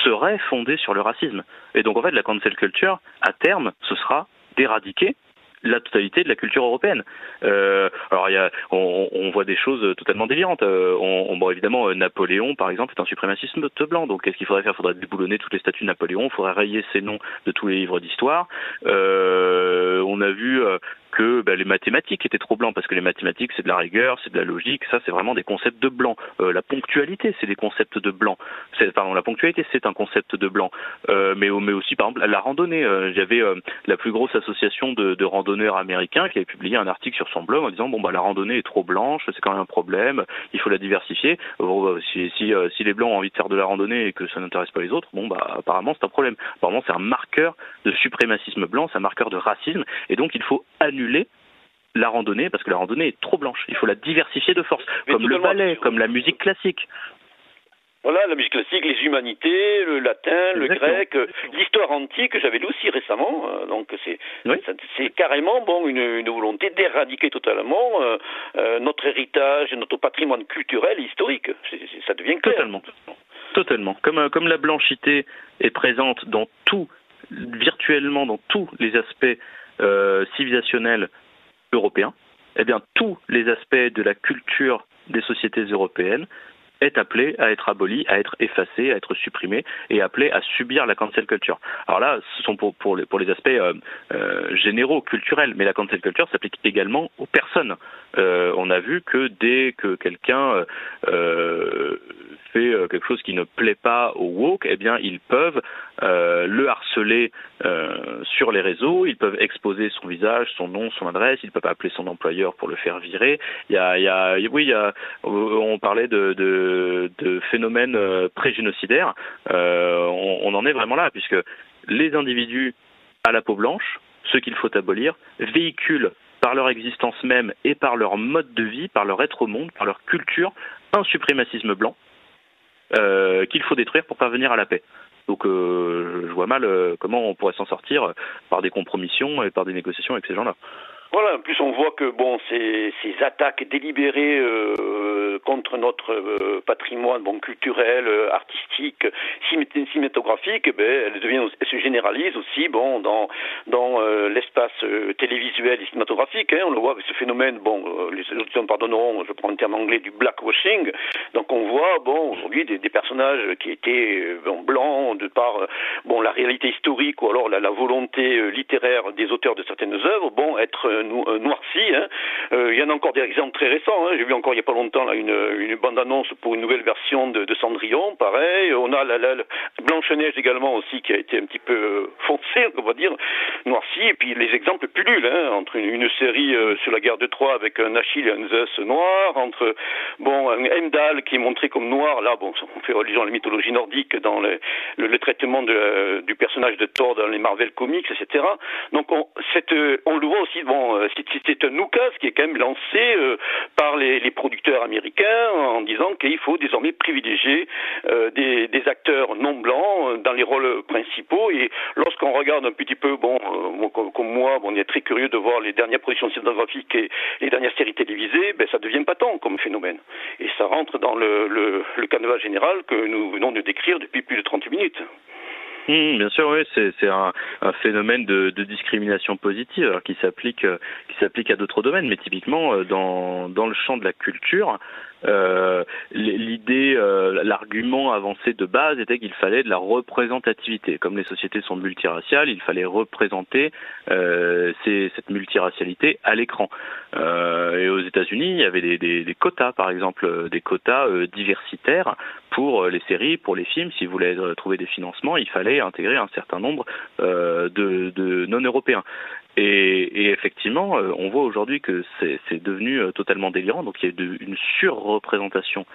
serait fondée sur le racisme. Et donc en fait, la cancel culture, à terme, ce sera d'éradiquer la totalité de la culture européenne. Euh, alors y a, on, voit des choses totalement délirantes. Euh, on, bon, évidemment, euh, Napoléon, par exemple, est un suprémaciste blanc. Donc qu'est-ce qu'il faudrait faire? Il faudrait déboulonner toutes les statues de Napoléon. Il faudrait rayer ses noms de tous les livres d'histoire. On a vu que ben, les mathématiques étaient trop blancs parce que les mathématiques c'est de la rigueur, c'est de la logique, ça c'est vraiment des concepts de blanc. la ponctualité c'est des concepts de blanc. Pardon, la ponctualité c'est un concept de blanc. mais, mais aussi par exemple la randonnée. J'avais la plus grosse association de, de randonneurs américains qui avait publié un article sur son blog en disant bon bah la randonnée est trop blanche, c'est quand même un problème, il faut la diversifier. Bon, bah, si, si, si les blancs ont envie de faire de la randonnée et que ça n'intéresse pas les autres, bon bah apparemment c'est un problème. Apparemment c'est un marqueur de suprémacisme blanc, c'est un marqueur de racisme, et donc il faut annuler la randonnée parce que la randonnée est trop blanche. Il faut la diversifier de force, comme le ballet, comme la musique classique. Voilà, la musique classique, les humanités, le latin, le grec, l'histoire antique, j'avais lu aussi récemment. Euh, donc c'est c'est carrément bon une, une volonté d'éradiquer totalement euh, euh, notre héritage, notre patrimoine culturel et historique. ça devient clair. Totalement. Totalement. Comme, comme la blanchité est présente dans tout, virtuellement dans tous les aspects civilisationnels européens, eh bien tous les aspects de la culture des sociétés européennes est appelé à être aboli, à être effacé, à être supprimé et appelé à subir la cancel culture. Alors là, ce sont pour, les, aspects euh, euh, généraux, culturels, mais la cancel culture s'applique également aux personnes. Euh, on a vu que dès que quelqu'un fait quelque chose qui ne plaît pas au woke, eh bien ils peuvent le harceler sur les réseaux, ils peuvent exposer son visage, son nom, son adresse, ils peuvent appeler son employeur pour le faire virer. Il y a, oui, on parlait de, de phénomènes pré-génocidaires. On, on en est vraiment là, puisque les individus à la peau blanche, ceux qu'il faut abolir, véhiculent par leur existence même et par leur mode de vie, par leur être au monde, par leur culture, un suprémacisme blanc euh, qu'il faut détruire pour parvenir à la paix. Donc euh, je vois mal euh, comment on pourrait s'en sortir par des compromissions et par des négociations avec ces gens-là. Voilà, en plus on voit que bon ces, attaques délibérées euh, contre notre euh, patrimoine bon culturel, euh, artistique, cinématographique, eh ben elles deviennent, se généralisent aussi bon dans dans l'espace télévisuel et cinématographique. Hein, on le voit avec ce phénomène bon les auditeurs pardonneront, je prends un terme anglais du blackwashing. Donc on voit bon aujourd'hui des, personnages qui étaient blancs de par bon la réalité historique ou alors la, la volonté littéraire des auteurs de certaines œuvres bon être noirci. Hein. Euh, il y en a encore des exemples très récents. Hein. J'ai vu encore il n'y a pas longtemps une, une bande-annonce pour une nouvelle version de, de Cendrillon, pareil. On a la, la, Blanche-Neige également aussi qui a été un petit peu euh, foncée, on va dire, noirci. Et puis les exemples pullulent hein, entre une, série sur la guerre de Troie avec un Achille et un Zeus noir, entre bon un Heimdall qui est montré comme noir. Là, bon, on fait religion à la mythologie nordique dans le, traitement du personnage de Thor dans les Marvel Comics, etc. Donc on, on le voit aussi bon euh, c'est un oukase qui est quand même lancé euh, par les, producteurs américains en disant qu'il faut désormais privilégier euh, des, acteurs non blancs dans les rôles principaux. Et lorsqu'on regarde un petit peu, bon, comme, moi, on est très curieux de voir les dernières productions cinématographiques et les dernières séries télévisées, ben, ça devient patent comme phénomène. Et ça rentre dans le, le, le canevas général que nous venons de décrire depuis plus de 30 minutes. Mmh, bien sûr, oui, c'est un, un, phénomène de, de discrimination positive alors, qui s'applique euh, qui s'applique à d'autres domaines, mais typiquement euh, dans, dans le champ de la culture, euh, l'idée, euh, l'argument avancé de base était qu'il fallait de la représentativité. Comme les sociétés sont multiraciales, il fallait représenter euh, cette multiracialité à l'écran. Euh, et aux États-Unis, il y avait des, des, des, quotas, par exemple, des quotas diversitaires pour les séries, pour les films. Si vous voulez trouver des financements, il fallait intégrer un certain nombre de, de non-européens. Et, et, effectivement, euh, on voit aujourd'hui que c'est devenu euh, totalement délirant. Donc il y a de, une surreprésentation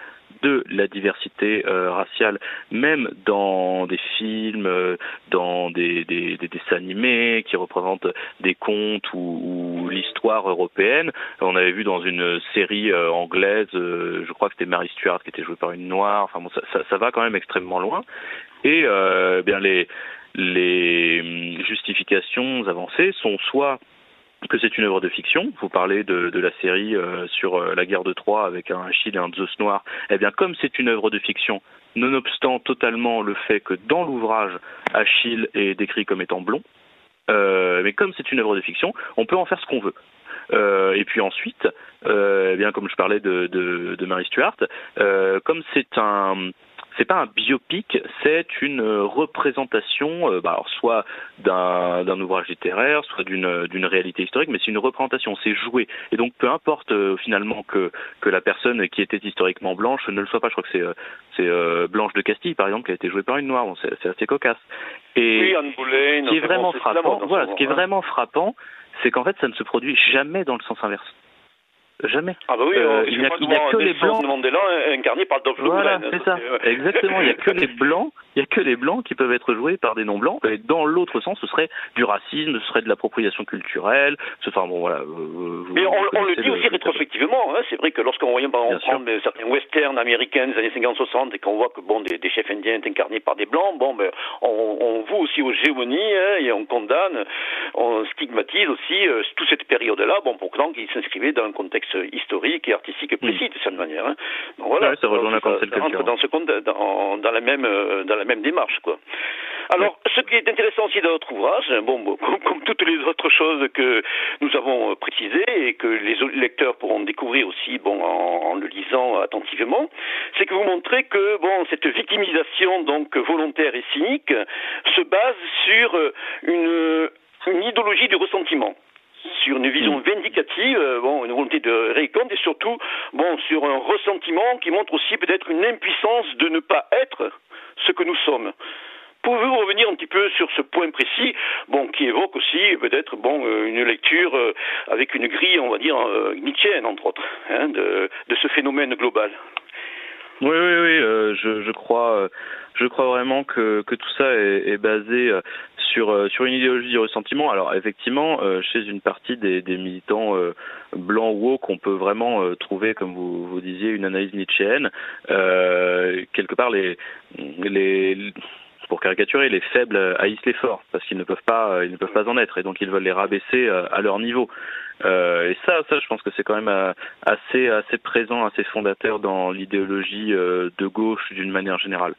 de la diversité euh, raciale, même dans des films, euh, dans des, des, des, dessins animés qui représentent des contes ou, ou l'histoire européenne. On avait vu dans une série anglaise, je crois que c'était Mary Stuart qui était jouée par une noire. Enfin bon, ça, ça, ça va quand même extrêmement loin. Et bien les les hum, justifications avancées sont soit que c'est une œuvre de fiction. Vous parlez de, la série euh, sur euh, la guerre de Troie avec un Achille et un Zeus noir. Eh bien, comme c'est une œuvre de fiction, nonobstant totalement le fait que dans l'ouvrage, Achille est décrit comme étant blond, euh, mais comme c'est une œuvre de fiction, on peut en faire ce qu'on veut. Et puis ensuite, eh bien comme je parlais de, de, de Mary Stuart, comme c'est un c'est pas un biopic, c'est une représentation, euh, bah, alors soit d'un ouvrage littéraire, soit d'une réalité historique, mais c'est une représentation, c'est joué. Et donc peu importe euh, finalement que que la personne qui était historiquement blanche ne le soit pas. Je crois que c'est c'est Blanche de Castille par exemple qui a été jouée par une noire. Bon, c'est assez cocasse. Et oui, Anne qui est vraiment frappant, voilà, ce qui est vraiment frappant, c'est qu'en fait ça ne se produit jamais dans le sens inverse. Jamais. Ah bah oui, euh, il n'y a, que les blancs. Mandela incarné par Dolph Voilà, c'est ça. Exactement. Il n'y a que les blancs. Il y a que les blancs qui peuvent être joués par des non blancs. Et dans l'autre sens, ce serait du racisme, ce serait de l'appropriation culturelle. Enfin bon, voilà. Euh, Mais on, on le dit aussi rétrospectivement. Hein, c'est vrai que lorsqu'on voit certains westerns américains des années 50-60 et qu'on voit que bon des, des, chefs indiens sont incarnés par des blancs, bon ben on, on voue aussi aux géonies hein, et on condamne, on stigmatise aussi euh, toute cette période-là. Bon, pourtant qu'ils s'inscrivaient dans un contexte historique et artistique précis de cette manière. Hein. Donc voilà, ça, rejoint la rentre dans ce compte dans, dans, la même euh, dans la même démarche quoi. Alors, ce qui est intéressant aussi dans notre ouvrage, bon, bon comme, comme, toutes les autres choses que nous avons précisées et que les lecteurs pourront découvrir aussi, bon, en, en le lisant attentivement, c'est que vous montrez que, bon, cette victimisation donc volontaire et cynique se base sur une, une idéologie du ressentiment sur une vision hmm. vindicative, euh, bon, une volonté de récolte et surtout, bon, sur un ressentiment qui montre aussi peut-être une impuissance de ne pas être ce que nous sommes. Pouvez-vous revenir un petit peu sur ce point précis, bon, qui évoque aussi peut-être bon euh, une lecture euh, avec une grille, on va dire nietzschéenne entre autres, hein, de, de, ce phénomène global? Oui, oui, oui, je, je, crois, je crois vraiment que, tout ça est, basé sur euh, sur une idéologie du ressentiment. Alors effectivement, euh, chez une partie des, militants euh, blancs woke, on peut vraiment trouver, comme vous, vous disiez, une analyse nietzschéenne. quelque part, les les pour caricaturer, les faibles haïssent les forts parce qu'ils ne peuvent pas, ils ne peuvent pas en être et donc ils veulent les rabaisser à leur niveau. Euh, et ça, ça, je pense que c'est quand même euh, assez, assez présent, assez fondateur dans l'idéologie euh, de gauche d'une manière générale.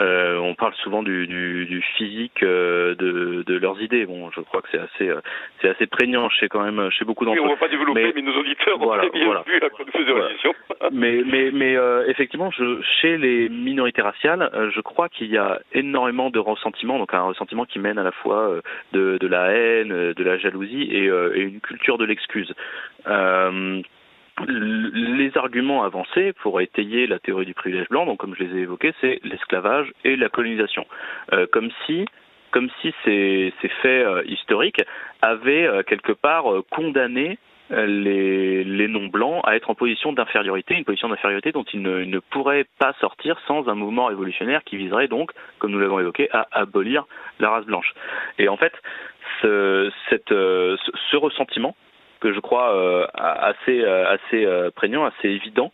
Euh, on parle souvent du, du, du physique euh, de, de, leurs idées. Bon, je crois que c'est assez, c'est assez prégnant chez quand même chez beaucoup d'entre eux. on va pas développer, mais, nos auditeurs voilà, ont bien voilà. vu à quoi nous mais, mais, mais effectivement, je, chez les minorités raciales, je crois qu'il y a énormément de ressentiment, donc un ressentiment qui mène à la fois de, de la haine, de la jalousie et, et une culture de l'exclusion Euh, les arguments avancés pour étayer la théorie du privilège blanc, donc comme je les ai évoqués, c'est l'esclavage et la colonisation. Euh, comme si comme si ces, faits euh, historiques avaient quelque part condamné les, non-blancs à être en position d'infériorité, une position d'infériorité dont ils ne, pourraient pas sortir sans un mouvement révolutionnaire qui viserait donc, comme nous l'avons évoqué, à abolir la race blanche. Et en fait, ce ressentiment que je crois euh, assez euh, assez euh, prégnant, assez évident.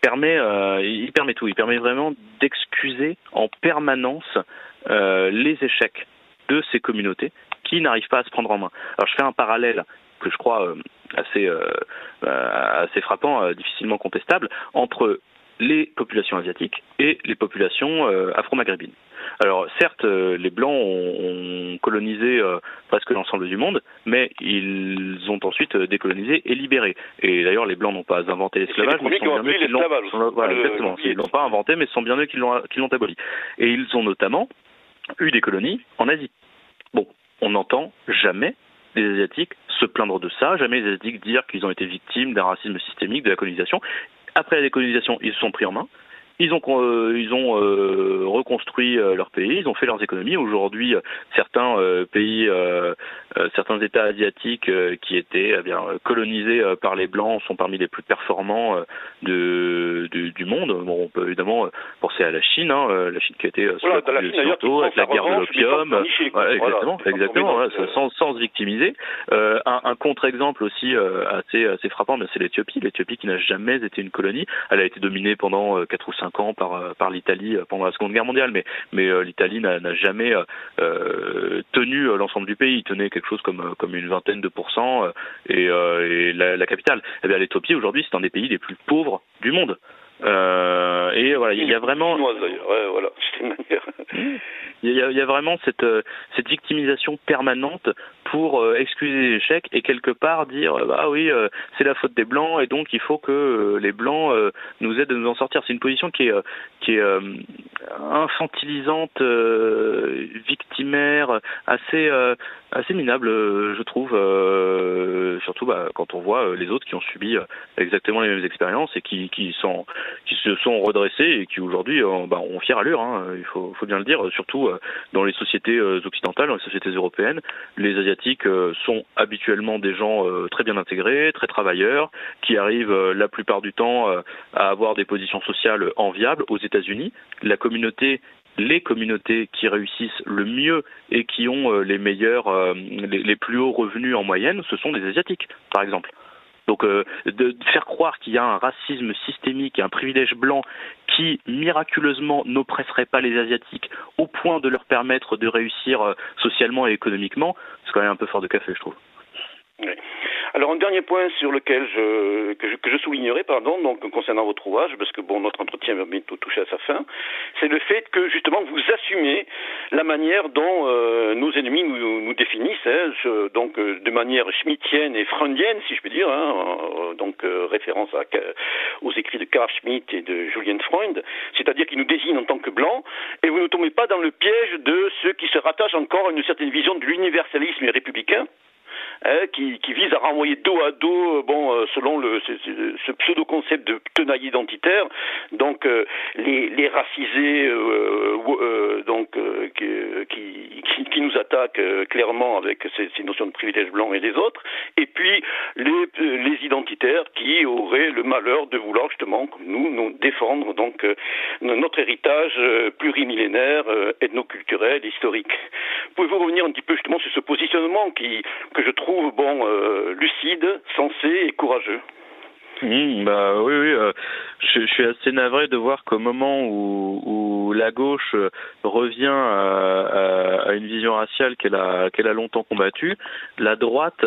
permet, il permet tout. Il permet vraiment d'excuser en permanence les échecs de ces communautés qui n'arrivent pas à se prendre en main. Alors je fais un parallèle que je crois assez assez frappant, difficilement contestable entre les populations asiatiques et les populations afro-maghrébines. Alors certes, euh, les Blancs ont, colonisé euh, presque l'ensemble du monde, mais ils ont ensuite euh, décolonisé et libéré. Et d'ailleurs, les Blancs n'ont pas inventé l'esclavage, mais sont bien eux qui l'ont. Voilà, exactement. Ils l'ont pas inventé, mais ce sont bien eux qui l'ont qui l'ont aboli. Et ils ont notamment eu des colonies en Asie. Bon, on n'entend jamais les Asiatiques se plaindre de ça, jamais les Asiatiques dire qu'ils ont été victimes d'un racisme systémique, de la colonisation. Après la décolonisation, ils se sont pris en main. Ils ont, euh, ils ont euh, reconstruit euh, leur pays, ils ont fait leurs économies. Aujourd'hui, certains pays, certains États asiatiques qui étaient eh bien colonisés par les blancs sont parmi les plus performants de, de, du monde. Bon, on peut évidemment penser à la Chine, hein, la Chine qui a été voilà, la Chine, avec la guerre de l'opium, voilà, exactement, voilà, exactement, sans, sans se victimiser. un, un contre-exemple aussi assez, assez frappant, c'est l'Éthiopie. L'Éthiopie qui n'a jamais été une colonie, elle a été dominée pendant quatre ou euh, par l'Italie euh, pendant la Seconde Guerre mondiale, mais, euh, l'Italie n'a jamais tenu l'ensemble du pays. Il tenait quelque chose comme, une vingtaine de pourcents et, et la, la, capitale. Eh bien, l'Éthiopie aujourd'hui, c'est un des pays les plus pauvres du monde. Euh, et voilà, il y a vraiment. Ouais, voilà, une manière. Il y, a, il y a vraiment cette, cette victimisation permanente pour excuser les échecs et quelque part dire bah oui c'est la faute des blancs et donc il faut que les blancs nous aident à nous en sortir. C'est une position qui est qui est infantilisante, victimaire, assez assez minable, je trouve. surtout bah, quand on voit les autres qui ont subi exactement les mêmes expériences et qui qui sont qui se sont redressés et qui aujourd'hui bah, ont fière allure. Hein, il faut, faut bien le dire. Surtout dans les sociétés occidentales, dans les sociétés européennes, les asiatiques sont habituellement des gens très bien intégrés, très travailleurs, qui arrivent la plupart du temps à avoir des positions sociales enviables. Aux États-Unis, la communauté les communautés qui réussissent le mieux et qui ont les meilleurs, les, plus hauts revenus en moyenne, ce sont des Asiatiques, par exemple. Donc de faire croire qu'il y a un racisme systémique et un privilège blanc qui miraculeusement n'oppresserait pas les Asiatiques au point de leur permettre de réussir socialement et économiquement, c'est quand même un peu fort de café, je trouve. Alors un dernier point sur lequel je que je, soulignerai, pardon, donc concernant votre ouvrage, parce que bon notre entretien va bientôt toucher à sa fin, c'est le fait que justement vous assumez la manière dont euh, nos ennemis nous, nous définissent, hein, donc euh, de manière schmittienne et freundienne, si je puis dire, hein, euh, donc référence aux écrits de Karl Schmitt et de Julien Freund, c'est-à-dire qu'ils nous désignent en tant que blancs, et vous ne tombez pas dans le piège de ceux qui se rattachent encore à une certaine vision de l'universalisme républicain hein, qui, qui, vise à renvoyer dos à dos, euh, bon, euh, selon le, ce, ce pseudo-concept de tenaille identitaire, donc euh, les, les, racisés, donc qui, qui, qui, nous attaquent clairement avec ces, ces, notions de privilèges blancs et des autres, et puis les, les identitaires qui auraient le malheur de vouloir justement, nous, nous défendre donc notre héritage plurimillénaire, ethnoculturel, historique. Pouvez-vous revenir un petit peu justement sur ce positionnement qui, que je trouve bon, euh, lucide, sensé et courageux. Mmh, bah oui, oui. Euh, je, suis assez navré de voir qu'au moment où, la gauche revient à, une vision raciale qu'elle a, longtemps combattue, la droite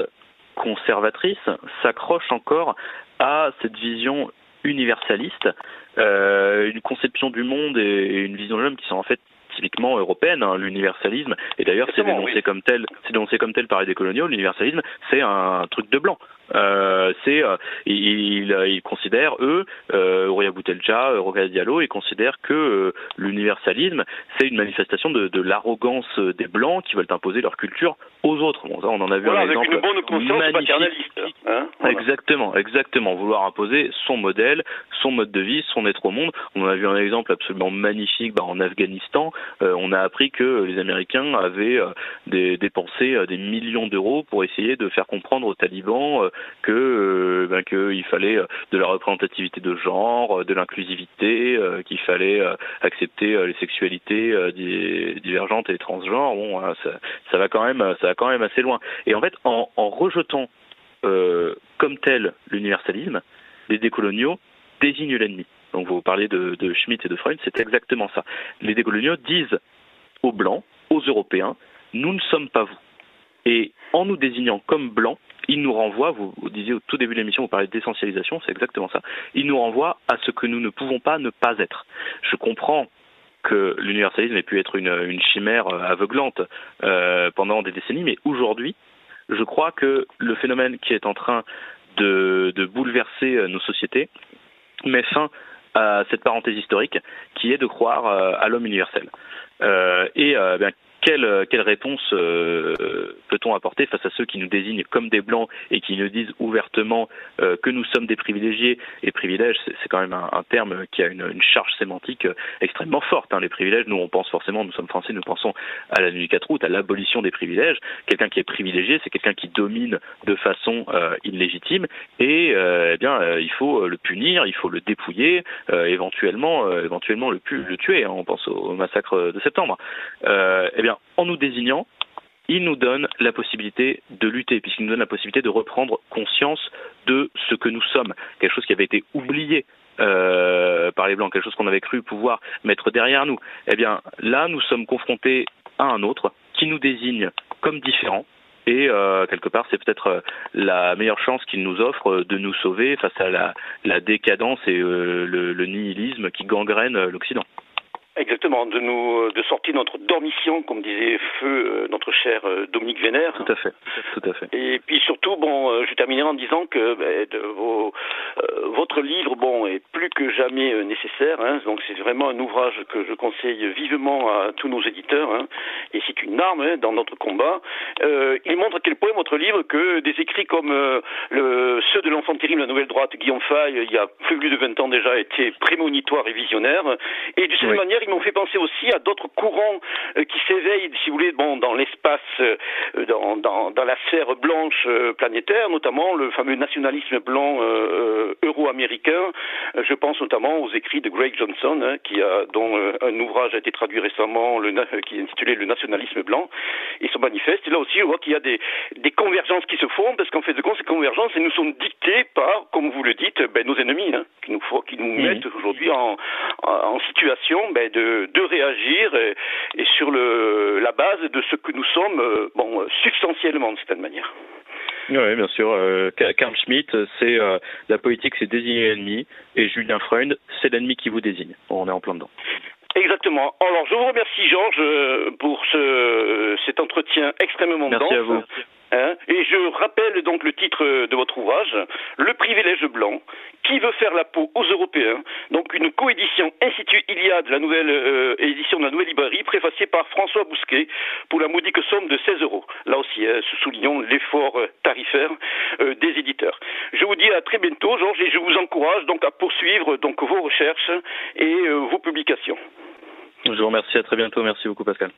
conservatrice s'accroche encore à cette vision universaliste, euh, une conception du monde et une vision de l'homme qui sont en fait typiquement européenne, hein, l'universalisme. Et d'ailleurs, c'est dénoncé comme tel, c'est dénoncé comme tel par les décoloniaux. L'universalisme, c'est un truc de blanc. Euh, c'est euh, ils, ils, considèrent eux, euh, Ouria Boutelja, euh, Diallo, ils considèrent que euh, l'universalisme c'est une manifestation de, de l'arrogance des blancs qui veulent imposer leur culture aux autres. Bon, ça, on en a vu voilà, un avec exemple une bonne. Hein voilà. Exactement, exactement. Vouloir imposer son modèle, son mode de vie, son être au monde. On en a vu un exemple absolument magnifique bah, en Afghanistan. Euh, on a appris que les Américains avaient dépensé des millions d'euros pour essayer de faire comprendre aux talibans que euh, ben, qu'il fallait euh, de la représentativité de genre, euh, de l'inclusivité, qu'il fallait accepter les sexualités divergentes et transgenres. Bon, ça, ça, va quand même, ça va quand même assez loin. Et en fait, en, rejetant comme tel l'universalisme, les décoloniaux désignent l'ennemi. Donc vous parlez de, de Schmitt et de Freud, c'est exactement ça. Les décoloniaux disent aux Blancs, aux Européens, nous ne sommes pas vous. Et en nous désignant comme blancs, il nous renvoie, vous, disiez au tout début de l'émission, vous parlez d'essentialisation, c'est exactement ça, il nous renvoie à ce que nous ne pouvons pas ne pas être. Je comprends que l'universalisme ait pu être une, chimère aveuglante euh, pendant des décennies, mais aujourd'hui, je crois que le phénomène qui est en train de, bouleverser nos sociétés met fin à cette parenthèse historique qui est de croire euh, à l'homme universel. Euh, et euh, bien, quelle, quelle réponse euh, peut-on apporter face à ceux qui nous désignent comme des blancs et qui nous disent ouvertement euh, que nous sommes des privilégiés Et privilèges, c'est quand même un, un, terme qui a une, une charge sémantique extrêmement forte. Hein. Les privilèges, nous on pense forcément, nous sommes français, nous pensons à la nuit du 4 août, à l'abolition des privilèges. Quelqu'un qui est privilégié, c'est quelqu'un qui domine de façon euh, illégitime et eh bien il faut le punir, il faut le dépouiller, éventuellement, éventuellement le, le tuer. Hein. On pense au, au, massacre de septembre. eh bien en nous désignant, il nous donne la possibilité de lutter, puisqu'il nous donne la possibilité de reprendre conscience de ce que nous sommes, quelque chose qui avait été oublié euh, par les Blancs, quelque chose qu'on avait cru pouvoir mettre derrière nous. Eh bien, là, nous sommes confrontés à un autre qui nous désigne comme différents. Et euh, quelque part, c'est peut-être la meilleure chance qu'il nous offre de nous sauver face à la, la décadence et euh, le, le nihilisme qui gangrène l'Occident. Exactement, de nous de sortir notre dormition, comme disait Feu euh, notre cher euh, Dominique Vénère. Tout à fait, tout à fait. Et puis surtout, bon, euh, je terminerai en disant que ben, de vos, votre livre, bon, est plus que jamais nécessaire. Hein, donc c'est vraiment un ouvrage que je conseille vivement à tous nos éditeurs. Hein, et c'est une arme hein, dans notre combat. il montre à quel point votre livre, que des écrits comme le, ceux de l'enfant terrible, la nouvelle droite, Guillaume Fay, il y a plus de 20 ans déjà, étaient prémonitoires et visionnaires. Et de cette manière, ils m'ont fait penser aussi à d'autres courants euh, qui s'éveillent, si vous voulez, bon, dans l'espace, euh, dans, dans, dans, la sphère blanche euh, planétaire, notamment le fameux nationalisme blanc euro-américain. Je pense notamment aux écrits de Greg Johnson, hein, qui a, dont un ouvrage a été traduit récemment, le, qui est intitulé Le nationalisme blanc, et son manifeste. Et là aussi, on voit qu'il y a des, des convergences qui se font, parce qu'en fait de compte, ces convergences, elles nous sont dictées par, comme vous le dites, ben, nos ennemis, hein, qui nous, qui nous mettent aujourd'hui en, en, situation ben, de, de réagir et, et, sur le, la base de ce que nous sommes, euh, bon, substantiellement de certaine manière. Oui, bien sûr. Euh, Karl Schmitt, c'est euh, la politique, c'est désigner l'ennemi, et Julien Freund, c'est l'ennemi qui vous désigne. On est en plein dedans. Exactement. Alors, je vous remercie, Georges, pour ce, cet entretien extrêmement dense. Merci à vous. Hein et je rappelle donc le titre de votre ouvrage, Le privilège blanc, qui veut faire la peau aux Européens, donc une coédition Institut Iliade, la nouvelle euh, édition de la nouvelle librairie, préfacée par François Bousquet pour la modique somme de 16 euros. Là aussi, hein, soulignons l'effort euh, tarifaire euh, des éditeurs. Je vous dis à très bientôt, Georges, et je vous encourage donc à poursuivre donc vos recherches et vos publications. Je vous remercie, à très bientôt. Merci beaucoup, Pascal.